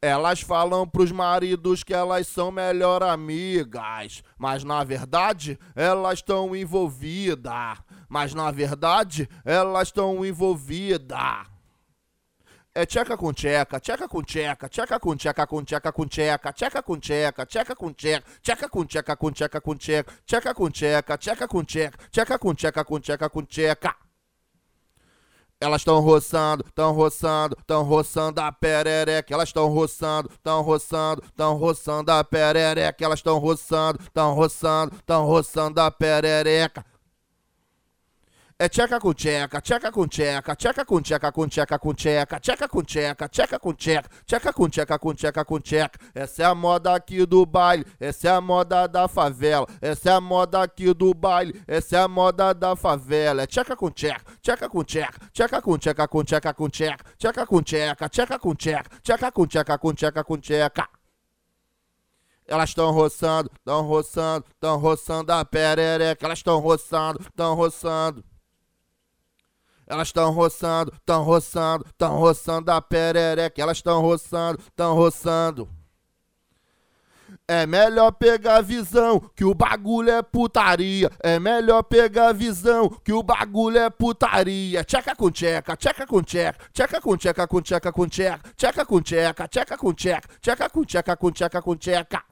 Elas falam pros maridos que elas são melhor amigas, mas na verdade elas estão envolvidas. Mas na verdade elas estão envolvidas. É tcheca com tcheca, tcheca com tcheca, tcheca com tcheca com tcheca com tcheca, tcheca com tcheca, tcheca com tcheca, tcheca com tcheca com tcheca com tcheca, tcheca com tcheca, tcheca com tcheca, tcheca com tcheca com tcheca com tcheca. Elas estão roçando, estão roçando, estão roçando a perereca. Elas estão roçando, estão roçando, estão roçando a perereca. Elas estão roçando, estão roçando, estão roçando a perereca. É tcheca com tcheca, tcheca com tcheca, tcheca com tcheca com tcheca com tcheca, tcheca com tcheca, tcheca com tcheca, tcheca com tcheca com tcheca com tcheca. Essa é a moda aqui do baile, essa é a moda da favela, essa é a moda aqui do baile, essa é a moda da favela. É tcheca com tcheca, tcheca com tcheca, tcheca com tcheca com tcheca com tcheca, tcheca com tcheca, tcheca com tcheca, tcheca com tcheca com tcheca com tcheca. Elas estão roçando, estão roçando, estão roçando a perereca. Elas estão roçando, estão roçando. Elas estão roçando, estão roçando, estão roçando a perereca. Elas estão roçando, estão roçando. É melhor pegar visão que o bagulho é putaria. É melhor pegar visão que o bagulho é putaria. Tcheca com tcheca, tcheca com tcheca, tcheca com tcheca com tcheca com tcheca, tcheca com tcheca, com com com tcheca com tcheca.